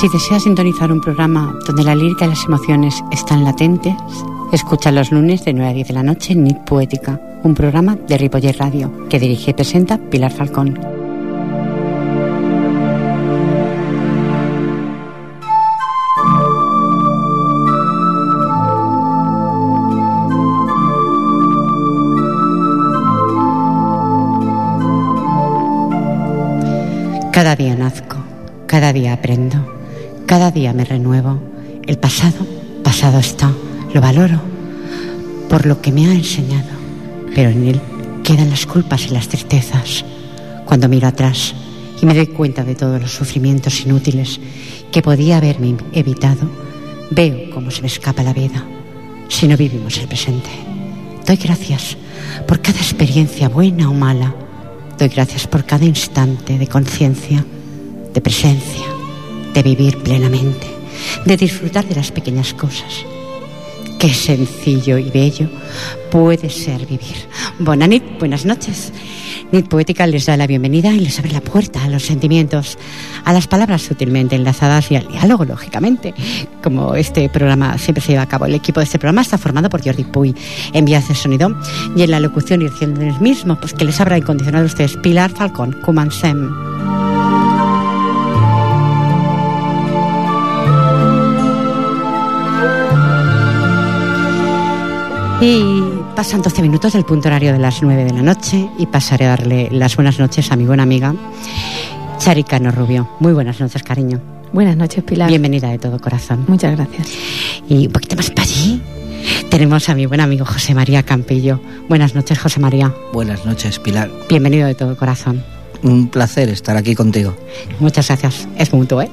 Si deseas sintonizar un programa donde la lírica y las emociones están latentes, escucha los lunes de 9 a 10 de la noche en Nit Poética, un programa de Ripoller Radio que dirige y presenta Pilar Falcón. Cada día nazco, cada día aprendo, cada día me renuevo. El pasado, pasado está, lo valoro por lo que me ha enseñado, pero en él quedan las culpas y las tristezas. Cuando miro atrás y me doy cuenta de todos los sufrimientos inútiles que podía haberme evitado, veo cómo se me escapa la vida si no vivimos el presente. Doy gracias por cada experiencia buena o mala Doy gracias por cada instante de conciencia, de presencia, de vivir plenamente, de disfrutar de las pequeñas cosas. Qué sencillo y bello puede ser vivir. Bonanit, buenas noches. Nit Poética les da la bienvenida y les abre la puerta a los sentimientos, a las palabras sutilmente enlazadas y al diálogo, lógicamente. Como este programa siempre se lleva a cabo, el equipo de este programa está formado por Jordi Puy en vías de sonido y en la locución y del mismo, pues que les abra incondicional a ustedes Pilar Falcón, Kumansem. Y pasan 12 minutos del punto horario de las 9 de la noche y pasaré a darle las buenas noches a mi buena amiga Charicano Rubio. Muy buenas noches, cariño. Buenas noches, Pilar. Bienvenida de todo corazón. Muchas gracias. Y un poquito más para allí tenemos a mi buen amigo José María Campillo. Buenas noches, José María. Buenas noches, Pilar. Bienvenido de todo corazón. Un placer estar aquí contigo. Muchas gracias. Es mutuo, ¿eh?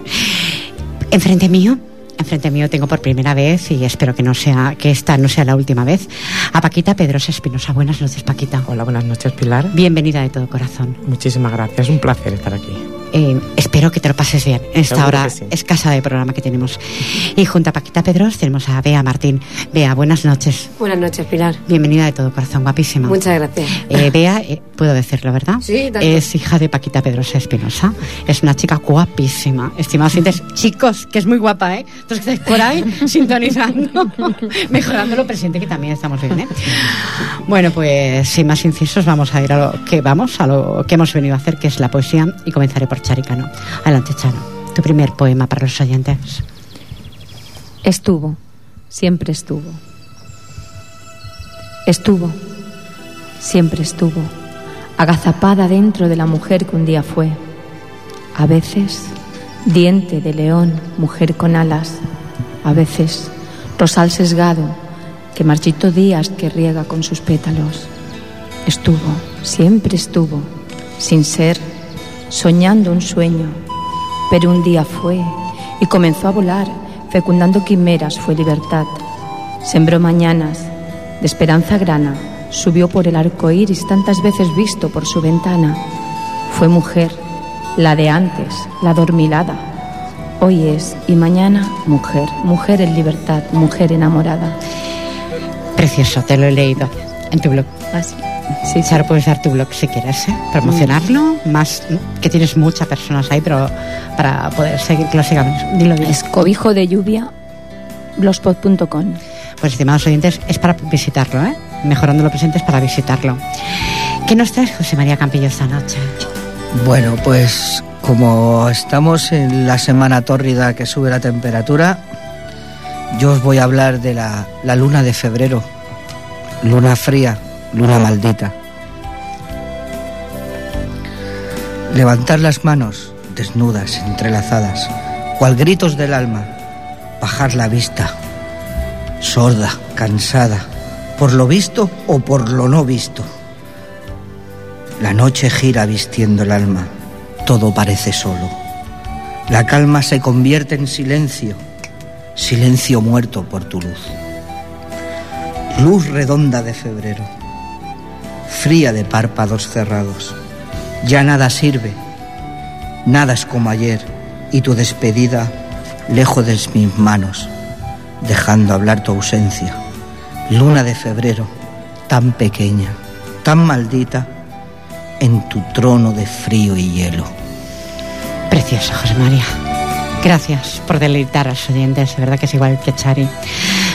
Enfrente mío Enfrente mío tengo por primera vez, y espero que no sea, que esta no sea la última vez, a Paquita Pedrosa Espinosa. Buenas noches, Paquita. Hola, buenas noches, Pilar. Bienvenida de todo corazón. Muchísimas gracias, un placer estar aquí. Eh, espero que te lo pases bien en esta hora escasa de programa que tenemos. Y junto a Paquita Pedros tenemos a Bea Martín. Bea, buenas noches. Buenas noches, Pilar. Bienvenida de todo corazón, guapísima. Muchas gracias. Eh, Bea, eh, puedo decirlo, ¿verdad? Sí, Es hija de Paquita Pedrosa Espinosa. Es una chica guapísima. Estimados oyentes, chicos, que es muy guapa, ¿eh? Entonces que estáis por ahí sintonizando, mejorando lo presente, que también estamos bien, ¿eh? Bueno, pues sin más incisos, vamos a ir a lo que vamos, a lo que hemos venido a hacer, que es la poesía, y comenzaré por Charicano. Adelante, Charo. Tu primer poema para los oyentes. Estuvo, siempre estuvo. Estuvo, siempre estuvo, agazapada dentro de la mujer que un día fue. A veces, diente de león, mujer con alas. A veces, rosal sesgado, que marchito días que riega con sus pétalos. Estuvo, siempre estuvo, sin ser soñando un sueño, pero un día fue y comenzó a volar, fecundando quimeras, fue libertad. Sembró mañanas de esperanza grana, subió por el arco iris tantas veces visto por su ventana. Fue mujer, la de antes, la dormilada. Hoy es y mañana mujer, mujer en libertad, mujer enamorada. Precioso, te lo he leído en tu blog. Así. Sí, Charo, puedes dar tu blog si quieres, ¿eh? promocionarlo, más que tienes muchas personas ahí, pero para poder seguir sigamos. Dilo bien. Es cobijo de lluvia blogspot.com. Pues estimados oyentes, es para visitarlo, ¿eh? Mejorando lo presente es para visitarlo. ¿Qué nos traes, José María Campillo, esta noche? Bueno, pues como estamos en la semana tórrida que sube la temperatura, yo os voy a hablar de la, la luna de febrero, luna fría, luna maldita. Levantar las manos, desnudas, entrelazadas, cual gritos del alma, bajar la vista, sorda, cansada, por lo visto o por lo no visto. La noche gira vistiendo el alma, todo parece solo. La calma se convierte en silencio, silencio muerto por tu luz. Luz redonda de febrero, fría de párpados cerrados. Ya nada sirve, nada es como ayer y tu despedida lejos de mis manos, dejando hablar tu ausencia. Luna de febrero, tan pequeña, tan maldita, en tu trono de frío y hielo. Precioso, José María. Gracias por deleitar a los oyentes, de verdad que es igual que Chari.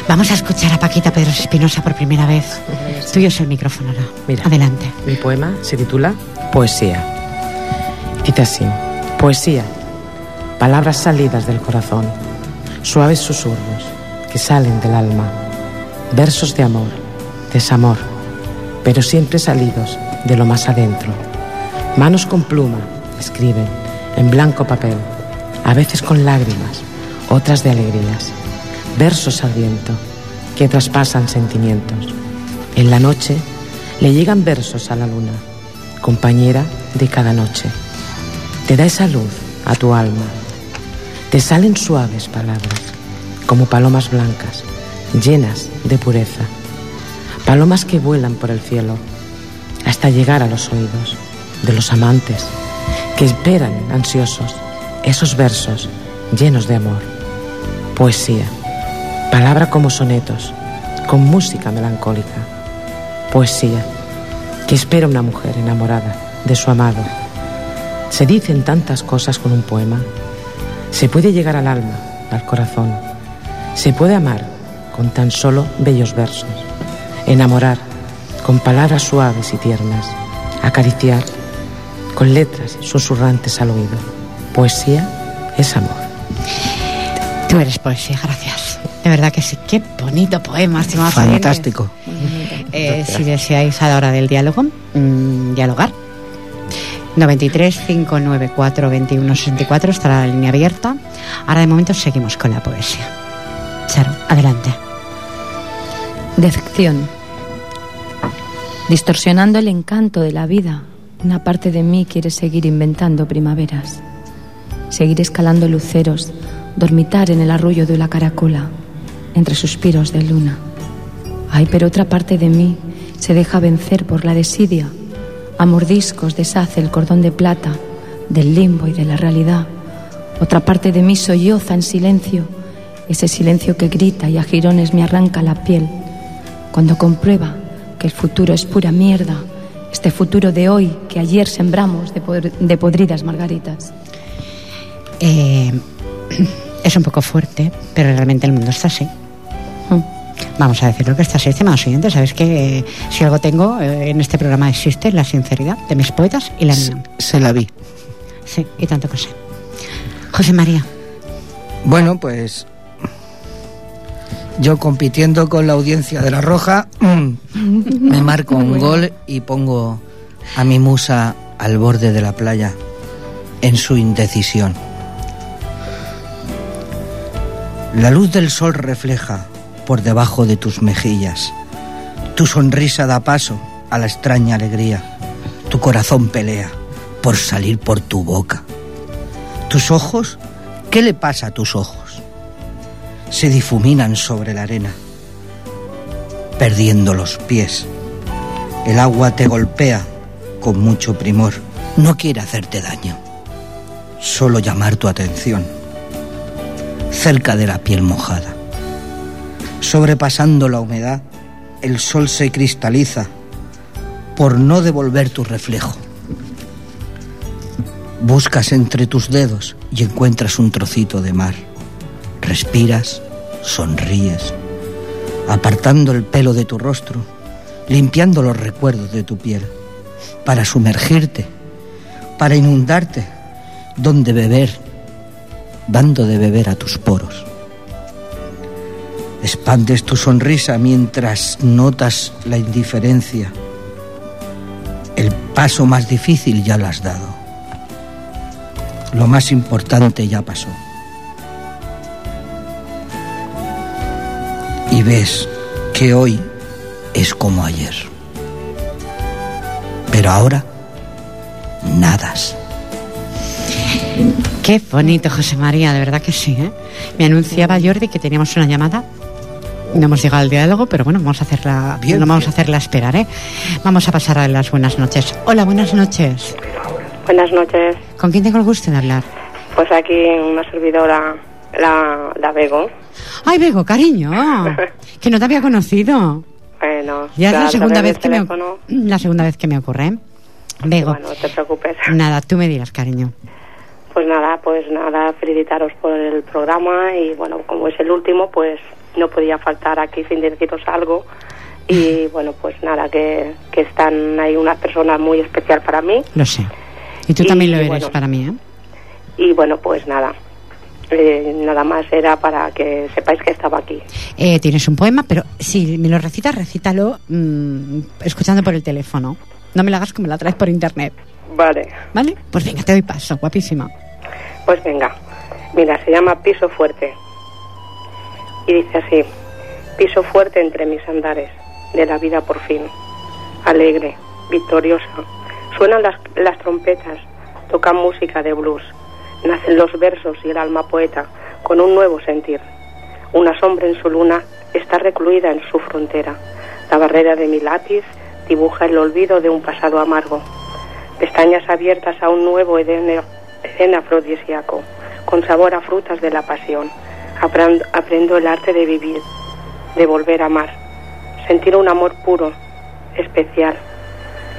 Vamos a escuchar a Paquita Pedro Espinosa por primera vez. Tuyo es el micrófono ahora. Mira. Adelante. Mi poema se titula Poesía. Dice así, poesía, palabras salidas del corazón, suaves susurros que salen del alma, versos de amor, desamor, pero siempre salidos de lo más adentro. Manos con pluma escriben en blanco papel, a veces con lágrimas, otras de alegrías, versos al viento que traspasan sentimientos. En la noche le llegan versos a la luna, compañera de cada noche. Te da esa luz a tu alma. Te salen suaves palabras, como palomas blancas, llenas de pureza. Palomas que vuelan por el cielo hasta llegar a los oídos de los amantes que esperan ansiosos esos versos llenos de amor. Poesía, palabra como sonetos, con música melancólica. Poesía, que espera una mujer enamorada de su amado. Se dicen tantas cosas con un poema. Se puede llegar al alma, al corazón. Se puede amar con tan solo bellos versos. Enamorar con palabras suaves y tiernas. Acariciar con letras susurrantes al oído. Poesía es amor. Tú eres poesía, gracias. De verdad que sí, qué bonito poema, estimados Fantástico. Eh, si deseáis a la hora del diálogo, mm, dialogar. 93 594 21 64 estará la línea abierta. Ahora de momento seguimos con la poesía. Charo, adelante. Decepción. Distorsionando el encanto de la vida, una parte de mí quiere seguir inventando primaveras, seguir escalando luceros, dormitar en el arroyo de la caracola, entre suspiros de luna. Ay, pero otra parte de mí se deja vencer por la desidia, a mordiscos deshace el cordón de plata del limbo y de la realidad. Otra parte de mí solloza en silencio, ese silencio que grita y a jirones me arranca la piel, cuando comprueba que el futuro es pura mierda, este futuro de hoy que ayer sembramos de, pod- de podridas margaritas. Eh, es un poco fuerte, pero realmente el mundo está así. Mm. Vamos a decirlo que está así, estimados oyentes. Sabes que eh, si algo tengo eh, en este programa existe la sinceridad de mis poetas y la mía. Se la vi. Sí, y tanto que sé. José María, Bueno, pues yo compitiendo con la audiencia de La Roja, me marco un gol y pongo a mi musa al borde de la playa en su indecisión. La luz del sol refleja por debajo de tus mejillas. Tu sonrisa da paso a la extraña alegría. Tu corazón pelea por salir por tu boca. Tus ojos, ¿qué le pasa a tus ojos? Se difuminan sobre la arena, perdiendo los pies. El agua te golpea con mucho primor. No quiere hacerte daño, solo llamar tu atención. Cerca de la piel mojada. Sobrepasando la humedad, el sol se cristaliza por no devolver tu reflejo. Buscas entre tus dedos y encuentras un trocito de mar. Respiras, sonríes, apartando el pelo de tu rostro, limpiando los recuerdos de tu piel, para sumergirte, para inundarte, donde beber, dando de beber a tus poros. Expandes tu sonrisa mientras notas la indiferencia. El paso más difícil ya lo has dado. Lo más importante ya pasó. Y ves que hoy es como ayer. Pero ahora, nadas. qué bonito, José María, de verdad que sí. ¿eh? Me anunciaba Jordi que teníamos una llamada. No hemos llegado al diálogo, pero bueno, vamos a hacerla, Bien, no vamos bien. a hacerla esperar, ¿eh? Vamos a pasar a las buenas noches. Hola, buenas noches. Buenas noches. ¿Con quién tengo el gusto de hablar? Pues aquí una servidora, la, la Bego. Ay, Bego, cariño, que no te había conocido. Bueno, Ya es la segunda vez que me la segunda vez que me ocurre. ¿eh? Bego, Bueno, no te preocupes. nada, tú me dirás, cariño. Pues nada, pues nada, felicitaros por el programa y bueno, como es el último, pues no podía faltar aquí sin deciros algo. Y bueno, pues nada, que, que están ahí una persona muy especial para mí. Lo sé. Y tú Y, también lo eres bueno. para mí, ¿eh? Y bueno, pues nada, eh, nada más era para que sepáis que estaba aquí. Eh, Tienes un poema, pero si me lo recitas, recítalo mm, escuchando por el teléfono. No me lo hagas como la traes por internet, Vale, ¿vale? Pues venga, te doy paso, guapísima. pues venga. Mira, se llama Piso Fuerte. Y dice así, piso fuerte entre mis andares, de la vida por fin. Alegre, victoriosa. Suenan las, las trompetas, tocan música de blues. Nacen los versos y el alma poeta con un nuevo sentir. Una sombra en su luna está recluida en su frontera. La barrera de mi lápiz dibuja el olvido de un pasado amargo. Pestañas abiertas a un nuevo Edén, Edén afrodisíaco, con sabor a frutas de la pasión. Aprendo, el arte de vivir, de volver a amar, sentir un amor puro, especial.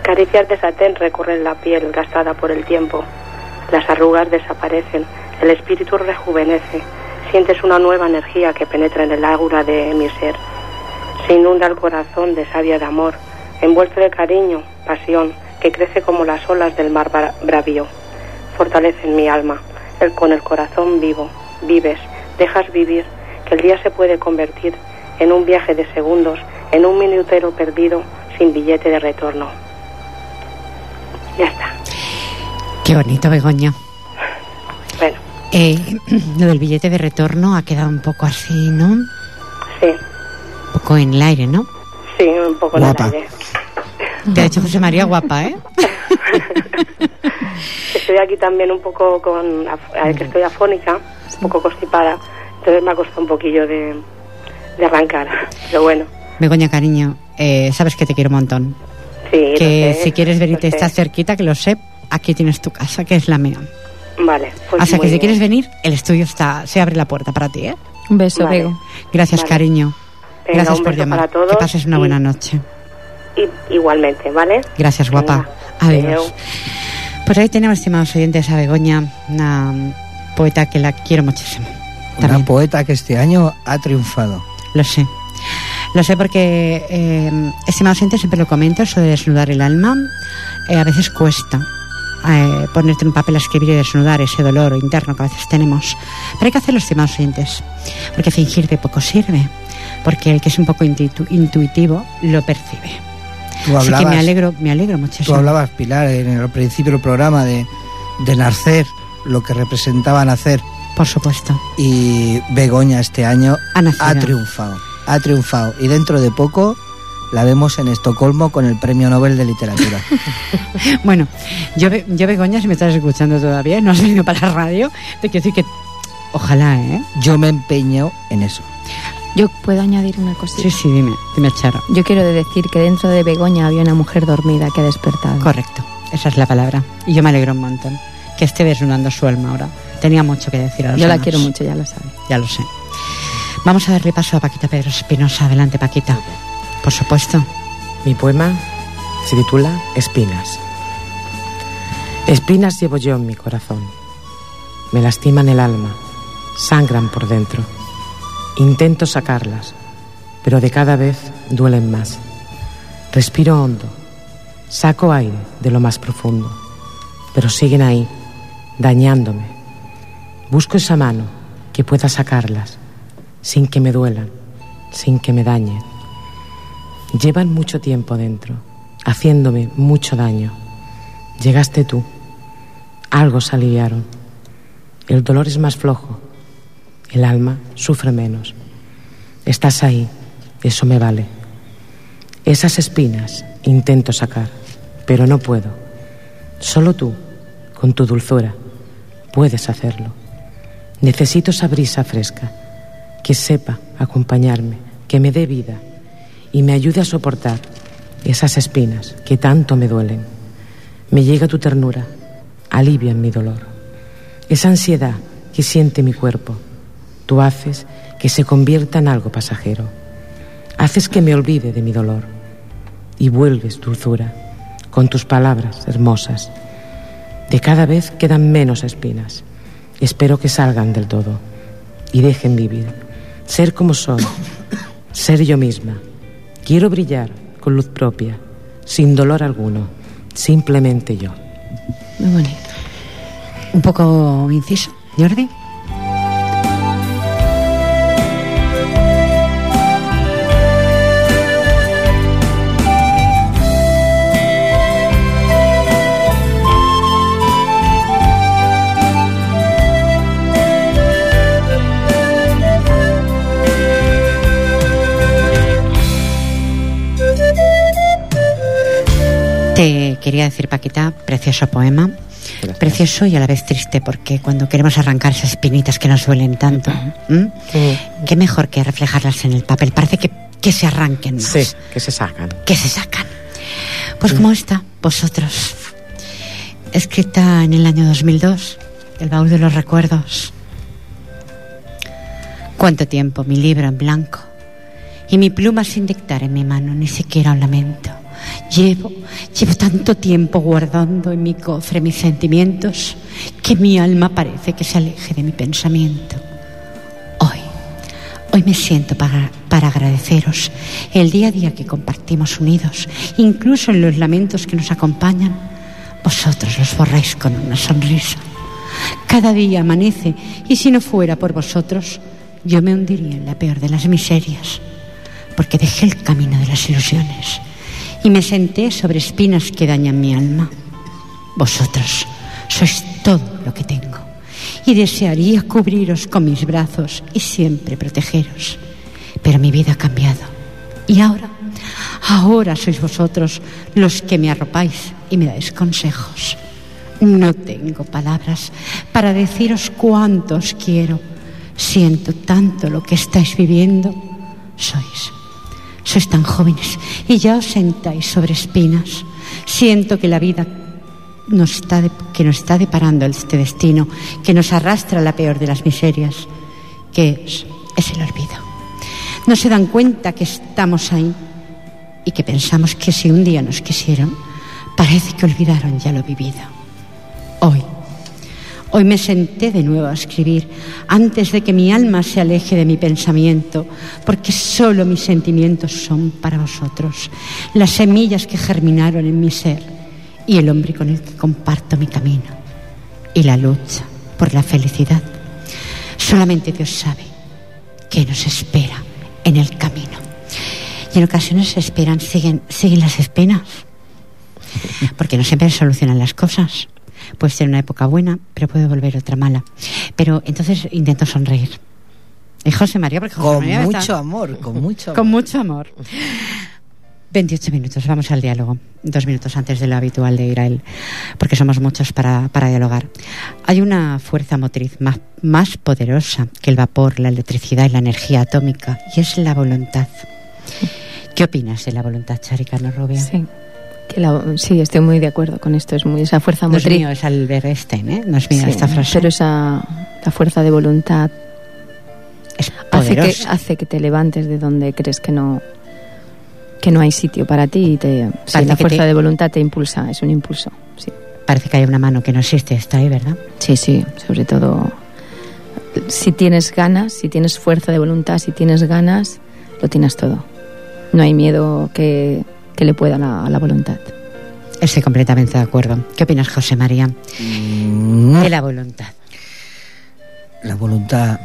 Caricias de satén recorren la piel gastada por el tiempo. Las arrugas desaparecen, el espíritu rejuvenece. Sientes una nueva energía que penetra en el ágora de mi ser. Se inunda el corazón de savia de amor, envuelto de cariño, pasión, que crece como las olas del mar bra- bravío. Fortalece en mi alma, el, con el corazón vivo, vives, dejas vivir, que el día se puede convertir en un viaje de segundos, en un minutero perdido, sin billete de retorno. Ya está. Qué bonito, Begoña. Bueno, Eh, lo del billete de retorno ha quedado un poco así, ¿no? Un sí, poco en el aire, ¿no? sí, un poco en el Guapa. aire. Te ha dicho José María guapa, ¿eh? Estoy aquí también un poco con, que estoy afónica, un poco constipada, entonces me ha costado un poquillo de, de arrancar, pero bueno, Begoña, cariño, eh, sabes que te quiero un montón. sí. que lo sé, si quieres venirte, estás cerquita, que lo sé, aquí tienes tu casa, que es la mía. Vale, pues o sea, que si bien. quieres venir, el estudio está, se abre la puerta para ti, ¿eh? Un beso, Vale. Bego. Gracias, Vale. cariño. Venga, Gracias un por beso llamar. para todos que pases una y- buena noche. y- igualmente, ¿vale? Gracias, guapa. Venga, Adiós. adeu. Pues ahí tenemos, estimados oyentes, a Begoña, una poeta que la quiero muchísimo. Una También. poeta que este año ha triunfado. Lo sé. Lo sé porque, eh, estimados oyentes, siempre lo comento, eso de desnudar el alma, eh, a veces cuesta eh, ponerte en un papel a escribir y desnudar ese dolor interno que a veces tenemos. Pero hay que hacerlo, estimados oyentes, porque fingir de poco sirve, porque el que es un poco intuitivo lo percibe. Tú Así que me alegro, me alegro tú muchísimo. hablabas, Pilar, en el principio del programa de, de nacer, lo que representaba nacer. Por supuesto. Y Begoña este año Ha triunfado. Ha triunfado. Y dentro de poco la vemos en Estocolmo con el Premio Nobel de Literatura. Bueno, yo, yo Begoña, si me estás escuchando todavía, no has venido para la radio, te quiero decir que ojalá, ¿eh? Yo me empeño en eso. Yo puedo añadir una cosita. Sí, sí, dime, dime, Charo. Yo quiero decir que dentro de Begoña había una mujer dormida que ha despertado. Correcto, esa es la palabra. Y yo me alegro un montón que esté desnudando su alma ahora. Tenía mucho que decir a los Yo la quiero mucho, ya lo sabe. Ya lo sé. Vamos a darle paso a Paquita Pedro Espinosa. Adelante, Paquita. Por supuesto. Mi poema se titula Espinas. Espinas llevo yo en mi corazón. Me lastiman el alma, sangran por dentro. Intento sacarlas, pero de cada vez duelen más. Respiro hondo, saco aire de lo más profundo, pero siguen ahí, dañándome. Busco esa mano que pueda sacarlas, sin que me duelan, sin que me dañen. Llevan mucho tiempo dentro, haciéndome mucho daño. Llegaste tú, algo se aliviaron. El dolor es más flojo, el alma sufre menos. Estás ahí, eso me vale. Esas espinas intento sacar, pero no puedo. Solo tú, con tu dulzura, puedes hacerlo. Necesito esa brisa fresca, que sepa acompañarme, que me dé vida y me ayude a soportar esas espinas que tanto me duelen. Me llega tu ternura, alivian mi dolor. Esa ansiedad que siente mi cuerpo, tú haces que se convierta en algo pasajero. Haces que me olvide de mi dolor y vuelves dulzura con tus palabras hermosas. De cada vez quedan menos espinas. Espero que salgan del todo y dejen vivir. Ser como son, ser yo misma. Quiero brillar con luz propia, sin dolor alguno, simplemente yo. Muy bonito. Un poco inciso, Jordi. Te quería decir, Paquita, precioso poema. Gracias. Precioso y a la vez triste, porque cuando queremos arrancar esas espinitas que nos duelen tanto, qué mejor que reflejarlas en el papel. Parece que, que se arranquen más, Sí, que se sacan. que se sacan. Pues como esta, vosotros, escrita en el año 2002, El baúl de los recuerdos. Cuánto tiempo, mi libro en blanco y mi pluma sin dictar en mi mano ni siquiera un lamento. Llevo, llevo tanto tiempo guardando en mi cofre mis sentimientos que mi alma parece que se aleje de mi pensamiento. Hoy, hoy me siento para, para agradeceros el día a día que compartimos unidos, incluso en los lamentos que nos acompañan. Vosotros los borráis con una sonrisa. Cada día amanece y si no fuera por vosotros, yo me hundiría en la peor de las miserias, porque dejé el camino de las ilusiones y me senté sobre espinas que dañan mi alma. Vosotros sois todo lo que tengo y desearía cubriros con mis brazos y siempre protegeros. Pero mi vida ha cambiado y ahora, ahora sois vosotros los que me arropáis y me dais consejos. No tengo palabras para deciros cuánto quiero. Siento tanto lo que estáis viviendo. Sois sois tan jóvenes y ya os sentáis sobre espinas. Siento que la vida nos está que nos está deparando este destino, que nos arrastra a la peor de las miserias, que es, es el olvido. No se dan cuenta que estamos ahí y que pensamos que si un día nos quisieron, parece que olvidaron ya lo vivido. Hoy, Hoy me senté de nuevo a escribir antes de que mi alma se aleje de mi pensamiento, porque solo mis sentimientos son para vosotros, las semillas que germinaron en mi ser y el hombre con el que comparto mi camino y la lucha por la felicidad. Solamente Dios sabe qué nos espera en el camino. Y en ocasiones se esperan, siguen, las espenas, porque no siempre solucionan las cosas. Puede ser una época buena, pero puede volver otra mala. Pero entonces intento sonreír. Y José María, porque José Con María está- mucho amor, con mucho amor. con mucho amor. 28 minutos, vamos al diálogo. Dos minutos antes de lo habitual de ir a él, porque somos muchos para, para dialogar. Hay una fuerza motriz más, más poderosa que el vapor, la electricidad y la energía atómica, y es la voluntad. ¿Qué opinas de la voluntad, Charicano Rubia? Sí. La- sí, estoy muy de acuerdo con esto. Es muy esa fuerza No es motriz. mío, es Albert Einstein, ¿eh? No es mía Sí, esta frase. Pero esa la fuerza de voluntad es hace que, hace que te levantes de donde crees que no que no hay sitio para ti y te, sí, la fuerza te- de voluntad te impulsa, es un impulso. Sí, Parece que hay una mano que no existe, está ahí, ¿verdad? sí, sí, sobre todo si tienes ganas, si tienes fuerza de voluntad, si tienes ganas, lo tienes todo. No hay miedo que, que le pueda a la, a la voluntad. Estoy completamente de acuerdo. ¿Qué opinas, José María? Mm, De la voluntad. La voluntad.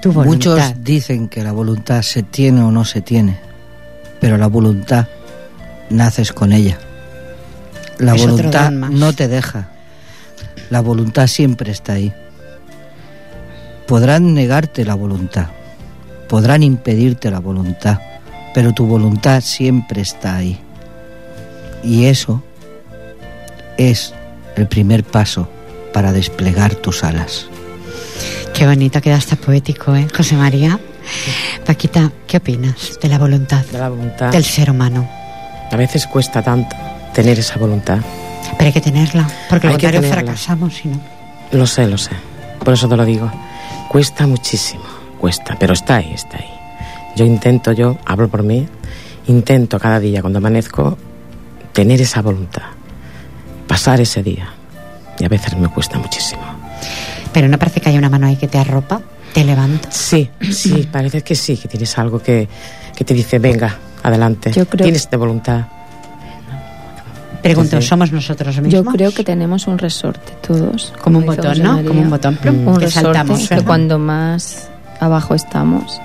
Tu voluntad. Muchos dicen que la voluntad se tiene o no se tiene, pero la voluntad naces con ella. La Es voluntad no te deja. La voluntad siempre está ahí. Podrán negarte la voluntad, podrán impedirte la voluntad, pero tu voluntad siempre está ahí. Y eso es el primer paso para desplegar tus alas. Qué bonito, queda hasta poético, ¿eh? José María. Paquita, ¿qué opinas de la voluntad De la voluntad. del ser humano? A veces cuesta tanto tener esa voluntad. Pero hay que tenerla, porque lo Hay que contrario tenerla. fracasamos, si no. Lo sé, lo sé. Por eso te lo digo. Cuesta muchísimo, cuesta, pero está ahí, está ahí. Yo intento, yo hablo por mí, intento cada día cuando amanezco tener esa voluntad, pasar ese día. Y a veces me cuesta muchísimo. Pero no parece que haya una mano ahí que te arropa, te levanta. Sí, sí, parece que sí, que tienes algo que, que te dice, venga, adelante. Yo creo- Tienes de voluntad. Pregunto, ¿somos nosotros mismos? Yo creo que tenemos un resorte todos. Como un botón, ¿no? María. Como un botón, plum, Un que resorte saltamos. que cuando más abajo estamos,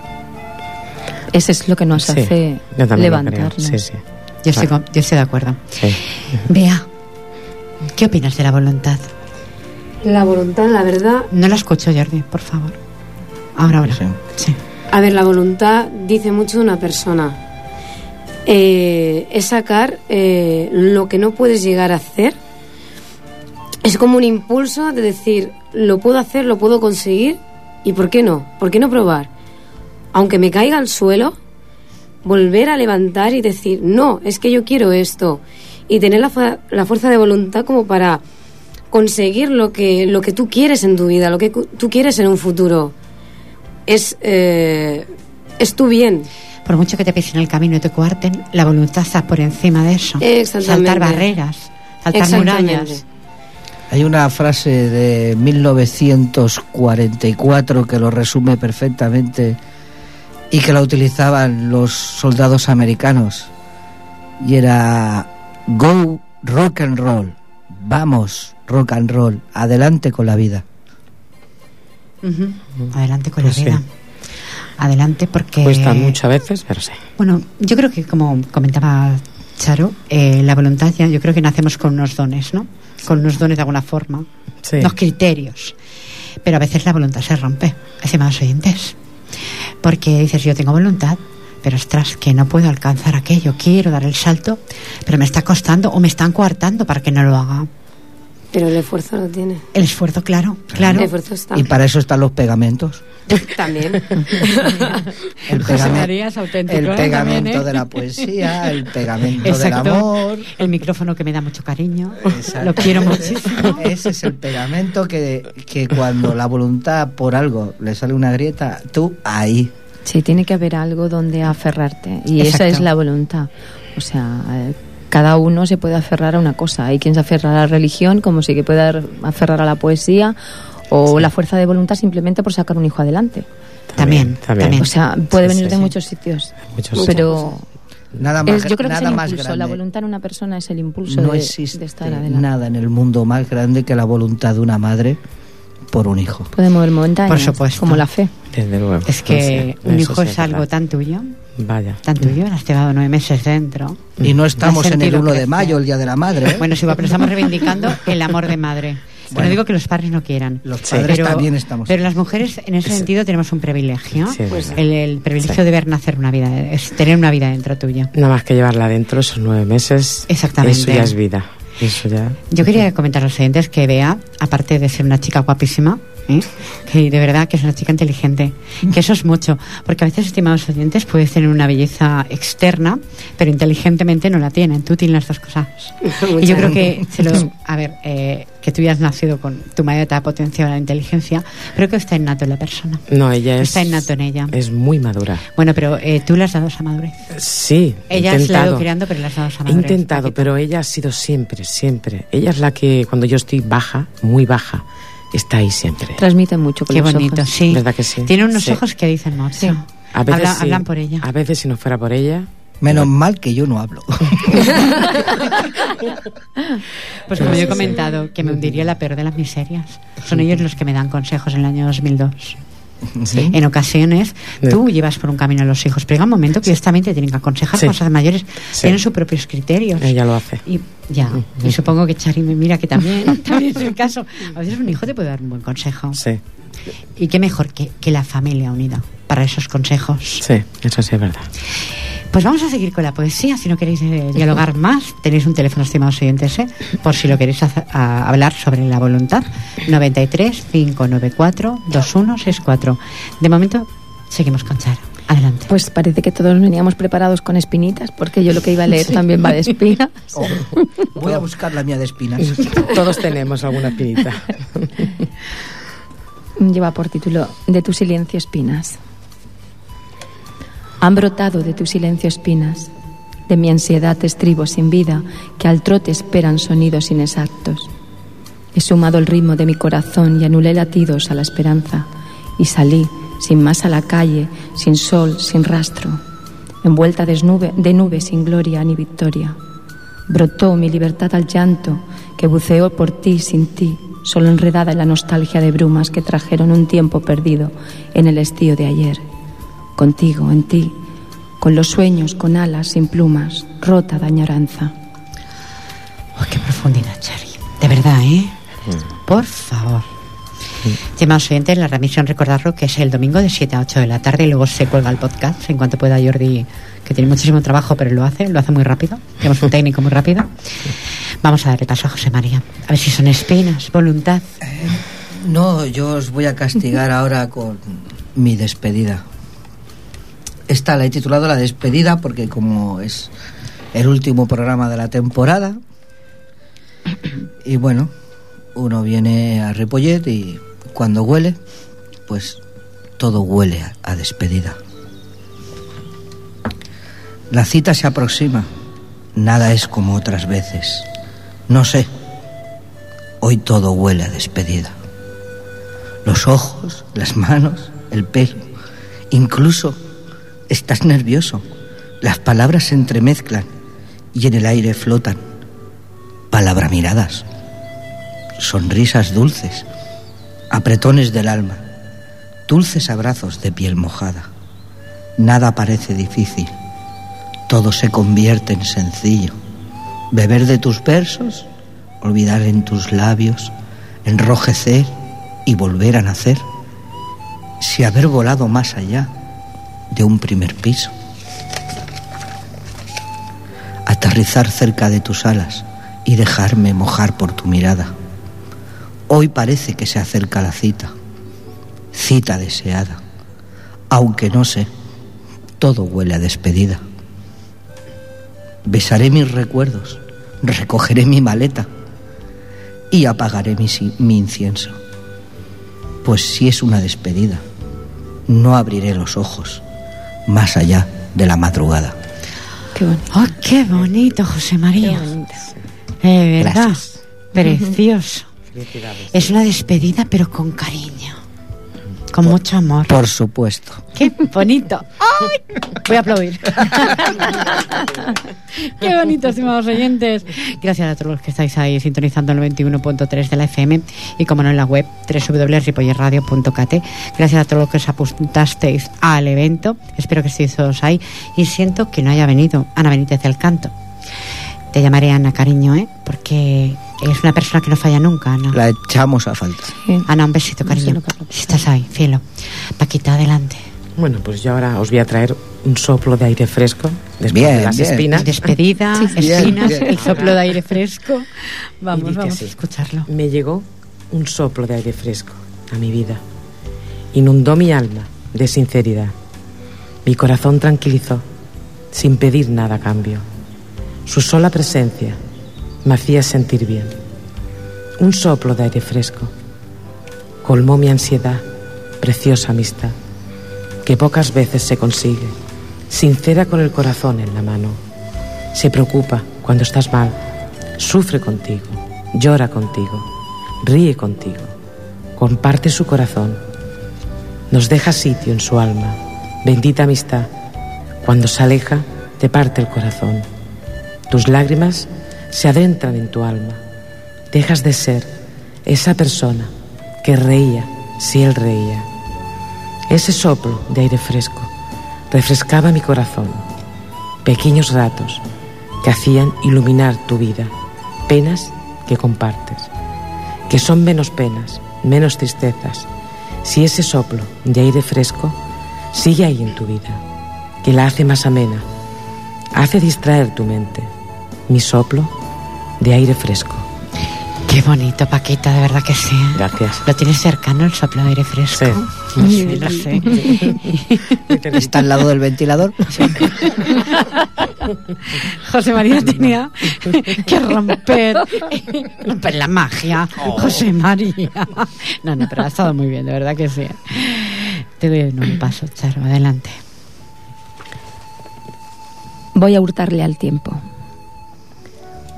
ese es lo que nos Sí, hace levantarnos. creo, Sí, sí. Yo estoy, Vale. con- yo estoy de acuerdo. sí. Bea, ¿qué opinas de la voluntad? La voluntad, la verdad. No la escucho, Jordi, por favor. Ahora, ahora. Sí. Sí. A ver, la voluntad dice mucho de una persona. Eh, es sacar eh, lo que no puedes llegar a hacer. Es como un impulso de decir, lo puedo hacer, lo puedo conseguir, y ¿por qué no? ¿Por qué no probar? Aunque me caiga al suelo, volver a levantar y decir, no, es que yo quiero esto. Y tener la, la fuerza de voluntad como para conseguir lo que, lo que tú quieres en tu vida, lo que tú quieres en un futuro. Es, eh, es tu bien. Por mucho que te pisen el camino y te coarten, la voluntad está por encima de eso. Exactamente. Saltar barreras, saltar murallas. Hay una frase de 1944 que lo resume perfectamente y que la utilizaban los soldados americanos. Y era Go rock and roll. Vamos, rock and roll. Adelante con la vida. Adelante con Pues la sí. vida. Adelante porque... Cuesta muchas veces, pero sí. Bueno, yo creo que como comentaba Charo, eh, la voluntad ya, yo creo que nacemos con unos dones, ¿no? Con unos dones de alguna forma, Sí. unos criterios. Pero a veces la voluntad se rompe, estimados oyentes. Porque dices, yo tengo voluntad, pero ostras, que no puedo alcanzar aquello, quiero dar el salto, pero me está costando o me están coartando para que no lo haga. Pero el esfuerzo lo tiene. El esfuerzo, claro, claro. El esfuerzo está. Y para eso están los pegamentos. También. El, pegamento También, ¿eh? de la poesía, el pegamento Exacto. del amor. El micrófono que me da mucho cariño. Exacto. Lo quiero muchísimo. Ese es el pegamento que, que cuando la voluntad por algo le sale una grieta, tú ahí. Sí, tiene que haber algo donde aferrarte y esa es la voluntad. O sea, eh, cada uno se puede aferrar a una cosa. Hay quien se aferra a la religión, como si que pueda aferrar a la poesía o la fuerza de voluntad simplemente por sacar un hijo adelante. También, también. O sea, puede Sí, venir sí, de sí. muchos sitios. Muchos pero Nada más, es- yo creo que es nada el más impulso. grande. La voluntad en una persona es el impulso no de, existe de estar adelante. nada en el mundo más grande que la voluntad de una madre por un hijo. Puede mover montañas, Por supuesto. como la fe. Desde luego. Es que Sí, un hijo sí es algo tan tuyo, Vaya. tan tuyo, has llevado nueve meses dentro. Y no estamos en el sentido 1 de mayo, el Día de la Madre. ¿eh? Bueno, sí, pero estamos reivindicando el amor de madre. Bueno. no digo que los padres no quieran. Los padres también estamos. Pero las mujeres, en ese sentido, tenemos un privilegio. Sí, es verdad. el, el privilegio Sí. de ver nacer una vida, es tener una vida dentro tuya. Nada más que llevarla adentro esos nueve meses. Exactamente. Eso ya es vida. Eso ya. Yo quería comentar a los oyentes que Bea, aparte de ser una chica guapísima, ¿eh? que de verdad que es una chica inteligente, que eso es mucho, porque a veces, estimados oyentes, puedes tener una belleza externa, pero inteligentemente no la tienen. Tú tienes las dos cosas. y yo creo que, se lo, a ver, eh, que tú ya has nacido con tu madre te ha potenciado la inteligencia, creo que está innato en la persona. No, ella es. Está innato en ella. Es muy madura. Bueno, pero eh, tú le has dado esa madurez. Sí. Ella se la ido criando, pero le has dado esa He madurez. intentado, pero ella ha sido siempre, siempre. Ella es la que cuando yo estoy baja, muy baja, está ahí siempre. Transmite mucho con Qué los bonito, ojos. sí. ¿Verdad que sí? Tiene unos Sí. ojos que dicen mucho. A veces Habla- sí. Hablan por ella. A veces si no fuera por ella, Menos mal que yo no hablo. Pues como yo he comentado, que me hundiría la peor de las miserias. Son ellos los que me dan consejos en el año 2002. ¿Sí? En ocasiones, Sí. tú llevas por un camino a los hijos, pero llega un momento que ellos también te tienen que aconsejar Sí. cosas mayores. Sí. Tienen sus propios criterios. ella lo hace. Y ya, y supongo que Chari me mira que también, también es el caso. A veces un hijo te puede dar un buen consejo. Sí, Y qué mejor que, que la familia unida para esos consejos. sí, eso sí es verdad. Pues vamos a seguir con la poesía. Si no queréis eh, dialogar más, tenéis un teléfono, estimados oyentes, ¿eh? por si lo queréis hacer- a- hablar sobre la voluntad. 93 594 2164. De momento, seguimos con Charo. Adelante. Pues parece que todos veníamos preparados con espinitas, porque yo lo que iba a leer también va de espinas. Oh, voy a buscar la mía de espinas. Todos tenemos alguna espinita. Lleva por título De tu silencio espinas. Han brotado de tu silencio espinas, de mi ansiedad estribos sin vida que al trote esperan sonidos inexactos. He sumado el ritmo de mi corazón y anulé latidos a la esperanza y salí sin más a la calle, sin sol, sin rastro, envuelta de, nube, de nubes sin gloria ni victoria. Brotó mi libertad al llanto que buceó por ti sin ti, solo enredada en la nostalgia de brumas que trajeron un tiempo perdido en el estío de ayer. Contigo, en ti, con los sueños, con alas, sin plumas, rota de añoranza. Oh, qué profundidad, Charlie. De verdad, ¿eh? Por favor. Estimados oyentes, la remisión recordarlo que es el domingo de 7 a 8 de la tarde y luego se cuelga el podcast en cuanto pueda Jordi, que tiene muchísimo trabajo, pero lo hace, lo hace muy rápido. Tenemos un técnico muy rápido. Vamos a darle paso a José María. A ver si son espinas, voluntad. No, yo os voy a castigar ahora con mi despedida. Esta la he titulado La despedida porque como es el último programa de la temporada y bueno, uno viene a Ripollet y cuando huele, pues todo huele a, a despedida. La cita se aproxima, nada es como otras veces. No sé, hoy todo huele a despedida. Los ojos, las manos, el pelo, incluso estás nervioso. Las palabras se entremezclan y en el aire flotan. Palabra miradas, sonrisas dulces, apretones del alma, dulces abrazos de piel mojada. Nada parece difícil, todo se convierte en sencillo. Beber de tus versos, olvidar en tus labios, enrojecer y volver a nacer. Si haber volado más allá de un primer piso. Aterrizar cerca de tus alas y dejarme mojar por tu mirada. Hoy parece que se acerca la cita, cita deseada, aunque no sé, todo huele a despedida. Besaré mis recuerdos, recogeré mi maleta y apagaré mi, mi incienso. Pues si es una despedida, no abriré los ojos más allá de la madrugada. Qué bonito. Oh, qué bonito, José María. Qué bonito. De verdad. Gracias. Precioso. Es una despedida, pero con cariño. Con mucho amor. Por supuesto. ¡Qué bonito! ¡Ay! Voy a aplaudir. ¡Qué bonito, estimados oyentes! Gracias a todos los que estáis ahí sintonizando el 21.3 de la FM y, como no, en la web www.ripollerradio.cat. Gracias a todos los que os apuntasteis al evento. Espero que estéis todos ahí. Y siento que no haya venido Ana Benítez del Canto. Te llamaré Ana, cariño, ¿eh? Porque es una persona que no falla nunca, Ana. La echamos a falta. Sí. Ana, un besito, cariño. Si estás ahí, cielo. Paquita, adelante. Bueno, pues yo ahora os voy a traer un soplo de aire fresco después Bien, de las bien. espinas. Despedida, espinas, bien. el soplo de aire fresco. Vamos, vamos así. a escucharlo. Me llegó un soplo de aire fresco a mi vida. Inundó mi alma de sinceridad. Mi corazón tranquilizó, sin pedir nada a cambio. Su sola presencia me hacía sentir bien. Un soplo de aire fresco colmó mi ansiedad, preciosa amistad, que pocas veces se consigue, sincera con el corazón en la mano. Se preocupa cuando estás mal, sufre contigo, llora contigo, ríe contigo, comparte su corazón, nos deja sitio en su alma, bendita amistad. Cuando se aleja, te parte el corazón. Tus lágrimas se adentran en tu alma. Dejas de ser esa persona que reía si él reía. Ese soplo de aire fresco refrescaba mi corazón. Pequeños ratos que hacían iluminar tu vida. Penas que compartes. Que son menos penas, menos tristezas. Si ese soplo de aire fresco sigue ahí en tu vida. Que la hace más amena. Hace distraer tu mente. Mi soplo de aire fresco. Qué bonito, Paquita, de verdad que sí. ¿eh? Gracias. ¿Lo tienes cercano el soplo de aire fresco? Sí. Sí, lo sé. Está al lado del ventilador. José María tenía que romper, romper la magia. José María. No, no, pero ha estado muy bien, de verdad que sí. Te doy un paso, Charo, adelante. Voy a hurtarle al tiempo.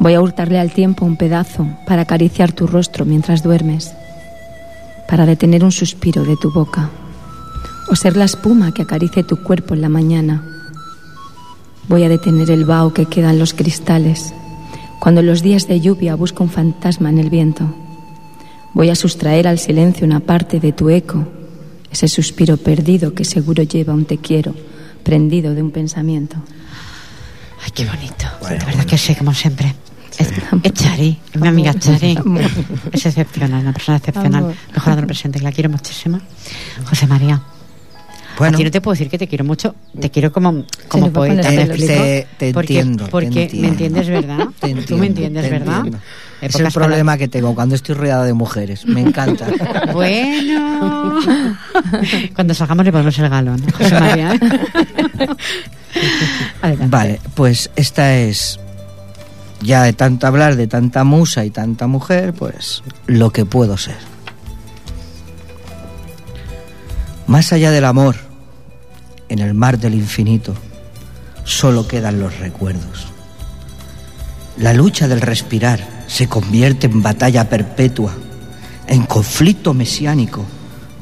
Voy a hurtarle al tiempo un pedazo para acariciar tu rostro mientras duermes, para detener un suspiro de tu boca, o ser la espuma que acaricie tu cuerpo en la mañana. Voy a detener el vaho que queda en los cristales, cuando en los días de lluvia busco un fantasma en el viento. Voy a sustraer al silencio una parte de tu eco, ese suspiro perdido que seguro lleva un te quiero, prendido de un pensamiento. Ay, qué bonito. de verdad que sí, como siempre. Es, es Chari, es mi amiga Chari. Es excepcional, una persona excepcional. Mejorando el presente, que la quiero muchísimo. José María. Bueno. A ti no te puedo decir que te quiero mucho, te quiero como, como poeta. Te, ¿Me te- te Porque- entiendo. te porque me entiendo. entiendes, ¿verdad? Te Tú me entiendo, entiendes, te ¿verdad? entiendo. Es el problema que tengo cuando estoy rodeada de mujeres. Me encanta. Bueno. Cuando salgamos le ponemos el galón, José María. Adelante. Vale, pues esta es ya de tanto hablar de tanta musa y tanta mujer, pues lo que puedo ser. Más allá del amor, en el mar del infinito, solo quedan los recuerdos. La lucha del respirar se convierte en batalla perpetua, en conflicto mesiánico,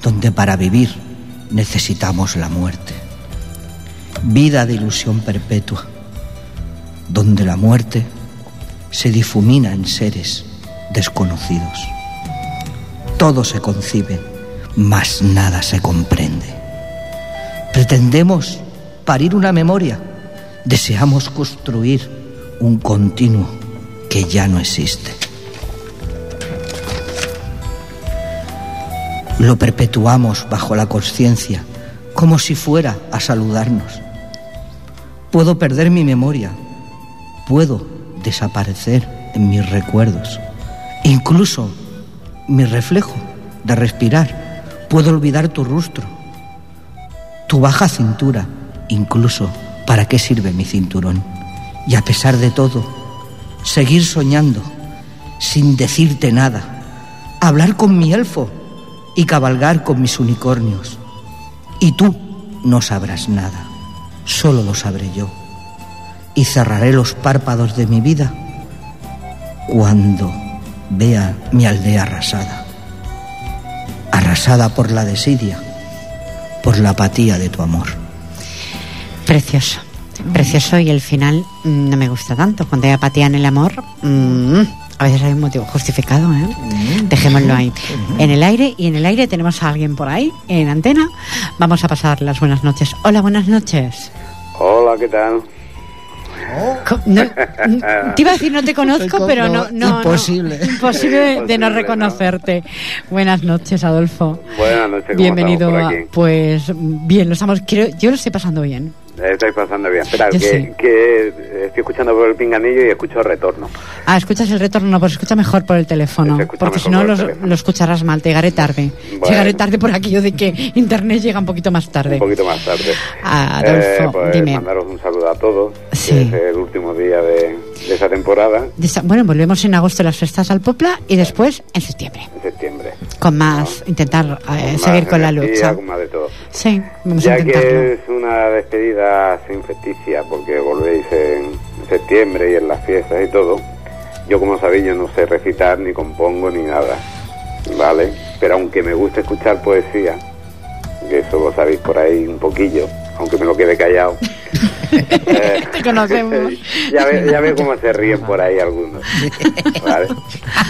donde para vivir necesitamos la muerte. Vida de ilusión perpetua, donde la muerte se difumina en seres desconocidos. Todo se concibe, mas nada se comprende. Pretendemos parir una memoria, deseamos construir un continuo que ya no existe. Lo perpetuamos bajo la conciencia, como si fuera a saludarnos. Puedo perder mi memoria, puedo desaparecer en mis recuerdos, incluso mi reflejo de respirar, puedo olvidar tu rostro, tu baja cintura, incluso para qué sirve mi cinturón. Y a pesar de todo, seguir soñando sin decirte nada, hablar con mi elfo y cabalgar con mis unicornios. Y tú no sabrás nada, solo lo sabré yo. Y cerraré los párpados de mi vida cuando vea mi aldea arrasada. Arrasada por la desidia, por la apatía de tu amor. Precioso. Precioso y el final mm, no me gusta tanto. Cuando hay apatía en el amor, mm, a veces hay un motivo justificado, ¿eh? Dejémoslo ahí. En el aire, y en el aire tenemos a alguien por ahí, en antena. Vamos a pasar las buenas noches. Hola, buenas noches. Hola, ¿qué tal? No- n- te iba a decir no te conozco, pero no, no, no. Imposible. Imposible de no reconocerte. Buenas noches, Adolfo. Buenas noches, ¿cómo Bienvenido a, pues bien, lo estamos, creo, yo lo estoy pasando bien. Estáis pasando bien. Espera, que, sí. que estoy escuchando por el pinganillo y escucho retorno. Ah, escuchas el retorno, no, pues escucha mejor por el teléfono, porque si no el lo, escucharás mal, te llegaré tarde. Bueno. Llegaré tarde por aquello de que internet llega un poquito más tarde. Un poquito más tarde. Ah, Adolfo, Eh, pues dime. mandaros un saludo a todos. Sí. que es el último día de, de esa temporada, De esa- Bueno, volvemos en agosto a las fiestas al Popla y después en septiembre, en septiembre. con más, intentar eh, Con seguir más con la lucha. Con más de todo. Sí, vamos a Ya intentarlo. que es una despedida sin ficticia, porque volvéis en septiembre y en las fiestas y todo, yo como sabéis yo no sé recitar, ni compongo, ni nada, ¿vale? Pero aunque me gusta escuchar poesía, que eso lo sabéis por ahí un poquillo, aunque me lo quede callado. eh, Te conocemos. ya ve, ya ve cómo se ríen por ahí algunos. ¿vale?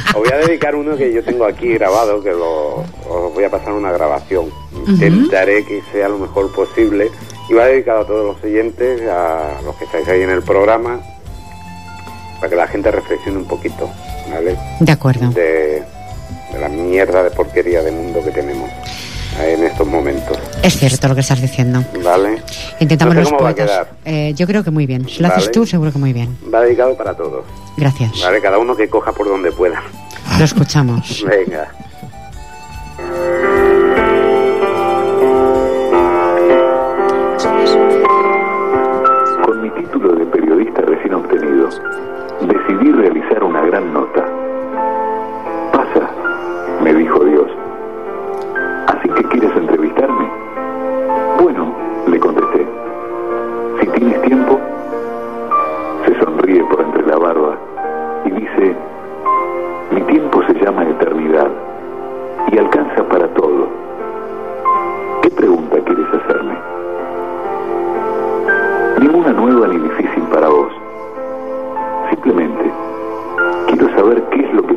Os voy a dedicar uno que yo tengo aquí grabado, que lo, os voy a pasar una grabación. Intentaré que sea lo mejor posible. Y va dedicado a todos los oyentes, a los que estáis ahí en el programa, para que la gente reflexione un poquito, ¿vale? De acuerdo. De, de la mierda de porquería de mundo que tenemos en estos momentos, Es cierto lo que estás diciendo. ¿vale? Intentamos No sé los cómo va a poetas. quedar. Eh, yo creo que muy bien. Si lo haces tú, seguro que muy bien. Va dedicado para todos, Gracias. ¿vale? Cada uno que coja por donde pueda. Lo escuchamos. Venga. Con mi título de periodista recién obtenido, Quiero saber qué es lo que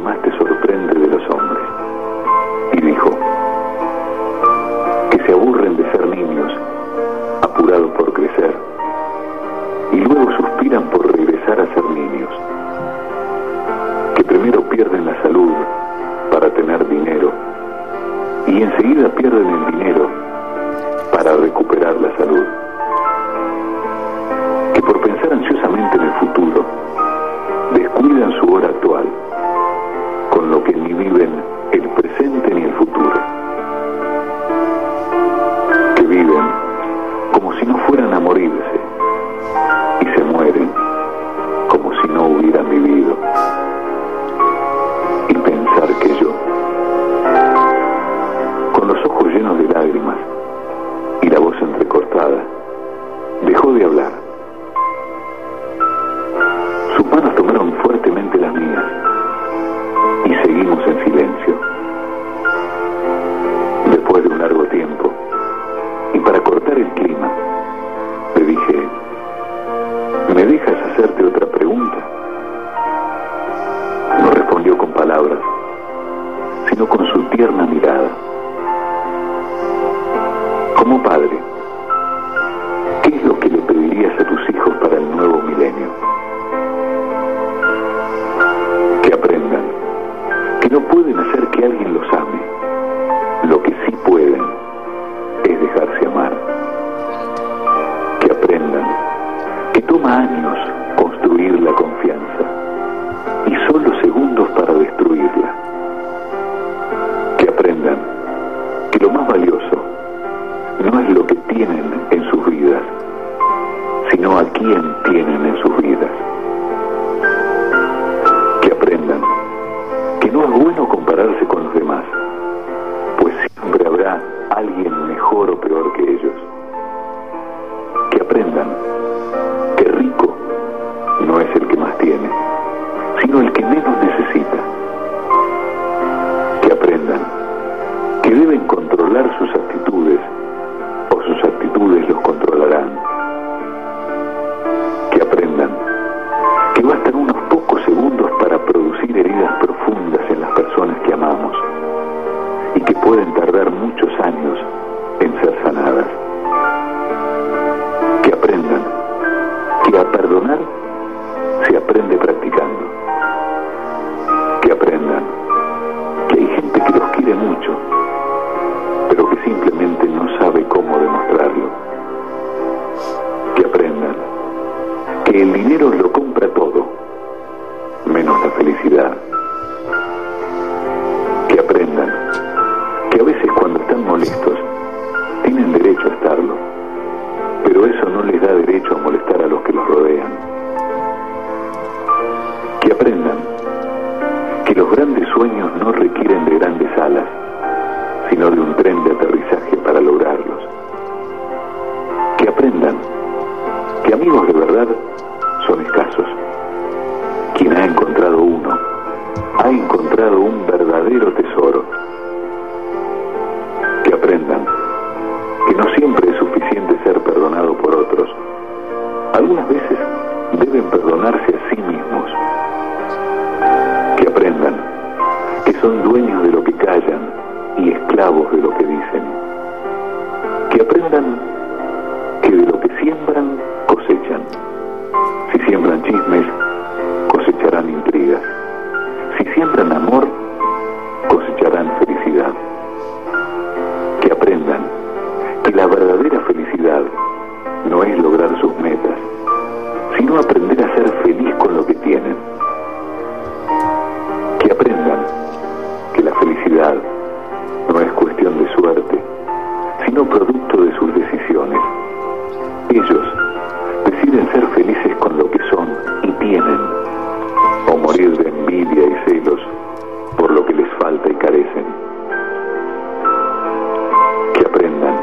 comprendan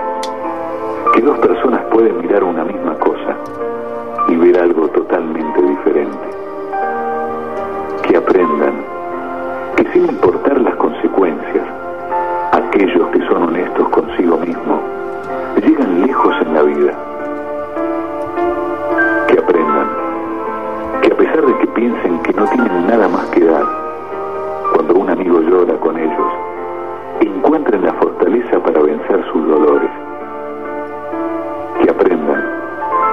que dos personas pueden mirar una misma cosa y ver algo totalmente diferente. Que aprendan que sin importar las consecuencias, aquellos que son honestos consigo mismos llegan lejos en la vida. Que aprendan que a pesar de que piensen que no tienen nada más que dar, cuando un amigo llora con ellos, encuentren la fortaleza para vencer sus dolores, que aprendan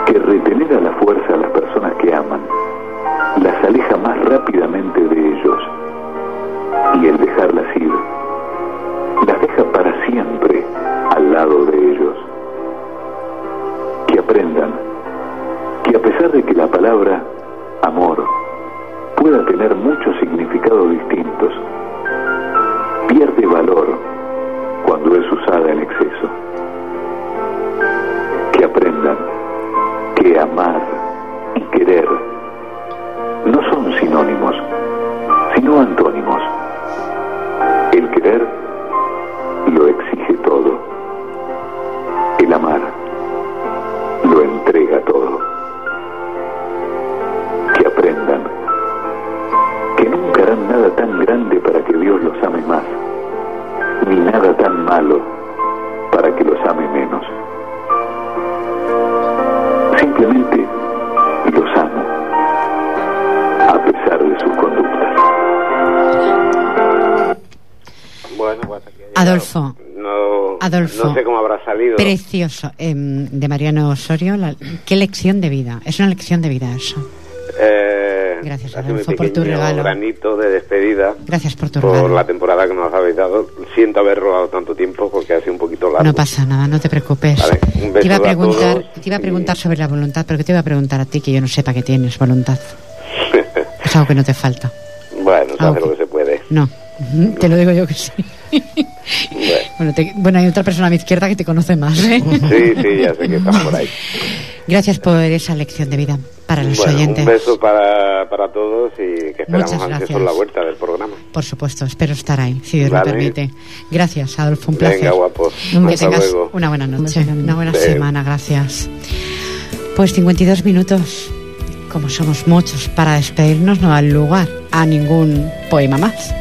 que retener a la fuerza a las personas que aman las aleja más rápidamente de ellos y el dejarlas ir las deja para siempre al lado de ellos. Que aprendan que a pesar de que la palabra amor pueda tener muchos significados distintos, pierde valor cuando es usada en exceso. Que aprendan que amar y querer no son sinónimos, sino antónimos. El querer lo exige todo. El amar lo entrega todo. Que aprendan que nunca harán nada tan grande para que Dios los ame más ni nada tan malo para que los ame menos. Simplemente los amo, a pesar de sus conductas. Bueno, pues Adolfo. No, Adolfo, no sé cómo habrá salido. Precioso. Em, de Mariano Osorio, la, qué lección de vida. Es una lección de vida eso. Eh, Gracias, Adolfo, por tu regalo. granito de despedida. Gracias por tu regalo. Por la temporada que nos habéis dado Siento haber robado tanto tiempo porque ha sido un poquito largo. No pasa nada, no te preocupes. Vale, un beso te iba a a preguntar, todos te iba a y- preguntar sobre la voluntad, pero que te iba a preguntar a ti que yo no sepa que tienes voluntad. Es algo que no te falta. bueno, se hace lo que se puede. No, te lo digo yo que sí. Bueno, Bueno, te- bueno, hay otra persona a mi izquierda que te conoce más, ¿eh? sí, sí, ya sé que están por ahí. Gracias por esa lección de vida para los Bueno, oyentes. un beso para, para todos y que esperamos ansiosos la vuelta del programa. Por supuesto, espero estar ahí, si Dios Vale. lo permite. Gracias, Adolfo, un placer. Venga, guapos. Que Hasta tengas luego. una buena noche, una buena semana, gracias. Pues 52 minutos, como somos muchos, para despedirnos no dan lugar a ningún poema más.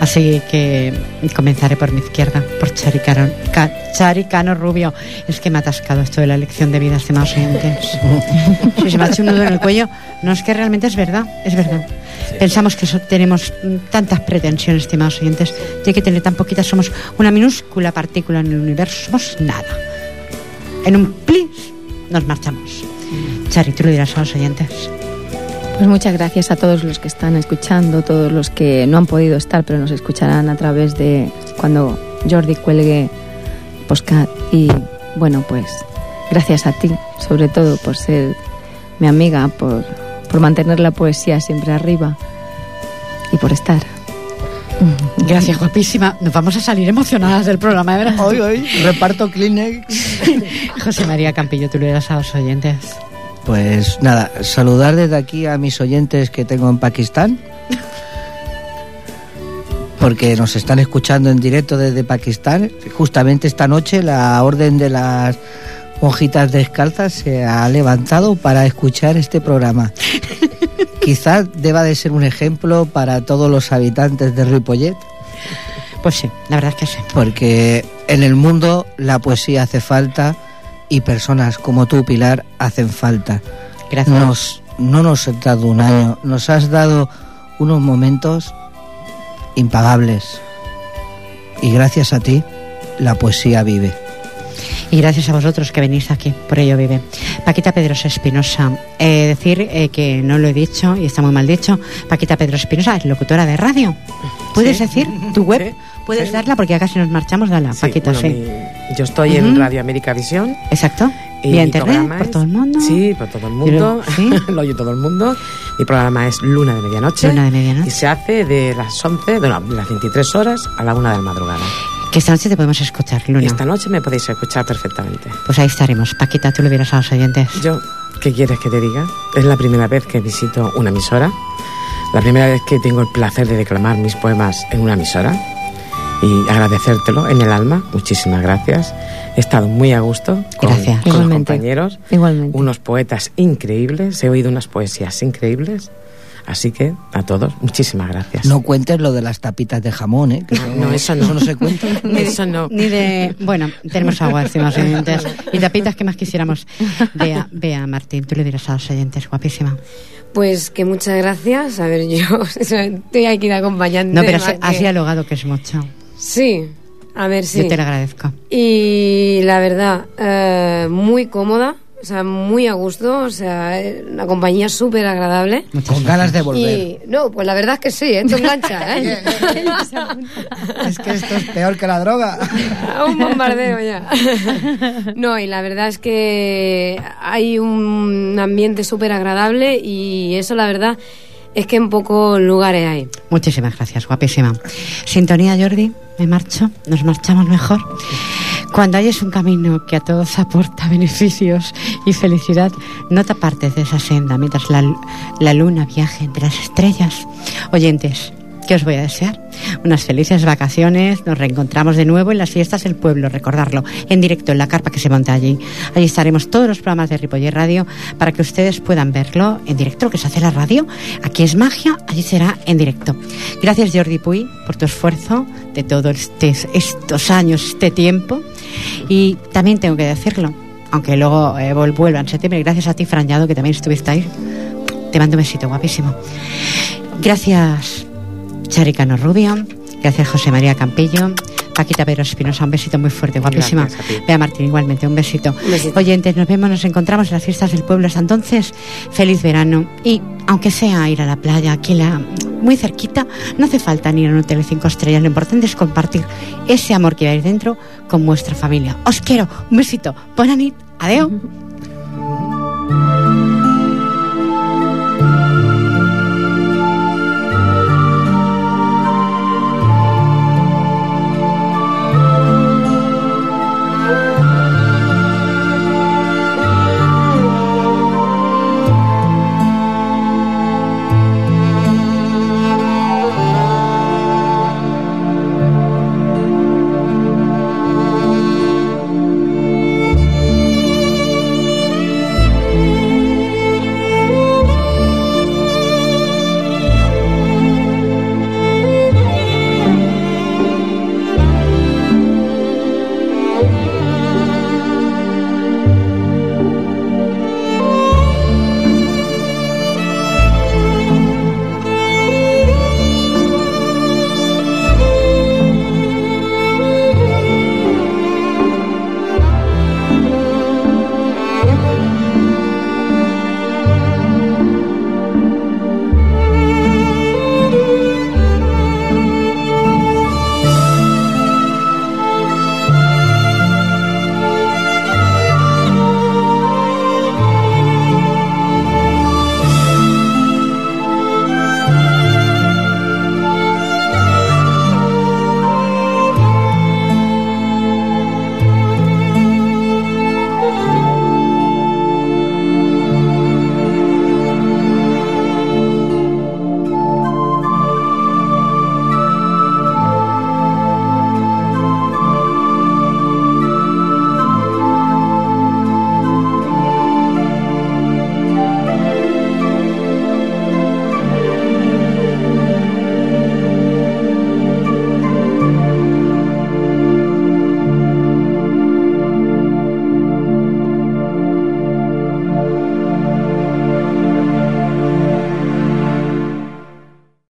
Así que comenzaré por mi izquierda, por Charicano, Ca- Charicano Rubio. Es que me ha atascado esto de la elección de vida, estimados oyentes. Si se me ha hecho un nudo en el cuello, no es que realmente es verdad, es verdad. Pensamos que so- tenemos mm, tantas pretensiones, estimados oyentes, y hay que tener tan poquitas, somos una minúscula partícula en el universo, somos nada. En un plis nos marchamos. Chari, tú lo dirás a los oyentes. Pues muchas gracias a todos los que están escuchando, todos los que no han podido estar, pero nos escucharán a través de cuando Jordi cuelgue postcat. Y bueno, pues gracias a ti, sobre todo por ser mi amiga, por, por mantener la poesía siempre arriba y por estar. Gracias, guapísima. Nos vamos a salir emocionadas del programa, de verdad. Hoy, hoy, reparto Kleenex. José María Campillo, tú lo dirás a los oyentes. Pues nada, saludar desde aquí a mis oyentes que tengo en Pakistán. Porque nos están escuchando en directo desde Pakistán. Justamente esta noche la Orden de las Monjitas Descalzas se ha levantado para escuchar este programa. Quizás deba de ser un ejemplo para todos los habitantes de Ripollet, Pues sí, la verdad es que sí. porque en el mundo la poesía hace falta y personas como tú, Pilar, hacen falta. Gracias. Nos, no nos has dado un año, nos has dado unos momentos impagables. Y gracias a ti, la poesía vive. Y gracias a vosotros que venís aquí, por ello vive. Paquita Pedrosa Espinosa, eh, decir eh, que no lo he dicho y está muy mal dicho, Paquita Pedrosa Espinosa es locutora de radio. ¿Puedes Sí. decir tu web? Sí, ¿Puedes darla? Porque ya casi nos marchamos, dala, Paquita, bueno, sí. mi- yo estoy en. Radio América Visión. Exacto. y Vía internet, por es- todo el mundo. Sí, por todo el mundo. Sí. Lo oye todo el mundo. Mi programa es Luna de Medianoche. Luna de medianoche. Y se hace de las 11, bueno, de las 23 horas a la 1 de la madrugada. Que esta noche te podemos escuchar, Luna. Esta noche me podéis escuchar perfectamente. Pues ahí estaremos. Paquita, tú lo dirás a los oyentes. Yo, ¿qué quieres que te diga? Es la primera vez que visito una emisora. La primera vez que tengo el placer de declamar mis poemas en una emisora. Y agradecértelo en el alma. Muchísimas gracias. He estado muy a gusto con, Gracias. con los compañeros. Igualmente. Unos poetas increíbles. He oído unas poesías increíbles. Así que a todos, muchísimas gracias. No cuentes lo de las tapitas de jamón, ¿eh? Que No, eso no. Eso no se cuenta. Eso no. Ni de. Bueno, tenemos agua, estimados oyentes. Y tapitas que más quisiéramos. Bea, Bea, Martín, tú le dirás a los oyentes, guapísima. Pues que muchas gracias. A ver, yo estoy aquí de acompañante. No, pero has, has que- dialogado, que es mucho. Sí, a ver, sí. Yo te lo agradezco. Y la verdad, eh, muy cómoda, o sea, muy a gusto, o sea, eh, una compañía súper agradable. Con ganas de volver. Y no, pues la verdad es que sí, esto engancha, ¿eh? Es que esto es peor que la droga. Un bombardeo ya. No, y la verdad es que hay un ambiente súper agradable y eso la verdad es que en pocos lugares hay. Muchísimas gracias, guapísima. Sintonía, Jordi, me marcho, nos marchamos mejor. Cuando hayes un camino que a todos aporta beneficios y felicidad, no te apartes de esa senda mientras la, la luna viaje entre las estrellas. Oyentes, ¿qué os voy a desear? Unas felices vacaciones, nos reencontramos de nuevo en las fiestas del pueblo, recordarlo, en directo en la carpa que se monta allí. Allí estaremos todos los programas de Ripoller Radio para que ustedes puedan verlo en directo, lo que se hace la radio. Aquí es magia, allí será en directo. Gracias Jordi Puy por tu esfuerzo de todos este- estos años, este tiempo. Y también tengo que decirlo, aunque luego eh, vuelva en septiembre, gracias a ti, Fran Llado, que también estuviste ahí. Te mando un besito, guapísimo. Gracias, Charicano Rubio. Gracias, José María Campillo. Paquita Pedro Espinosa, un besito muy fuerte, guapísima. Gracias. Bea Martín, igualmente, un besito. Oyentes, nos vemos, nos encontramos en las fiestas del pueblo. Hasta entonces, feliz verano. Y aunque sea ir a la playa, aquí la, muy cerquita, no hace falta ni ir a un hotel de cinco estrellas. Lo importante es compartir ese amor que hay dentro con vuestra familia. Os quiero. Un besito. Buena nit. Adeu.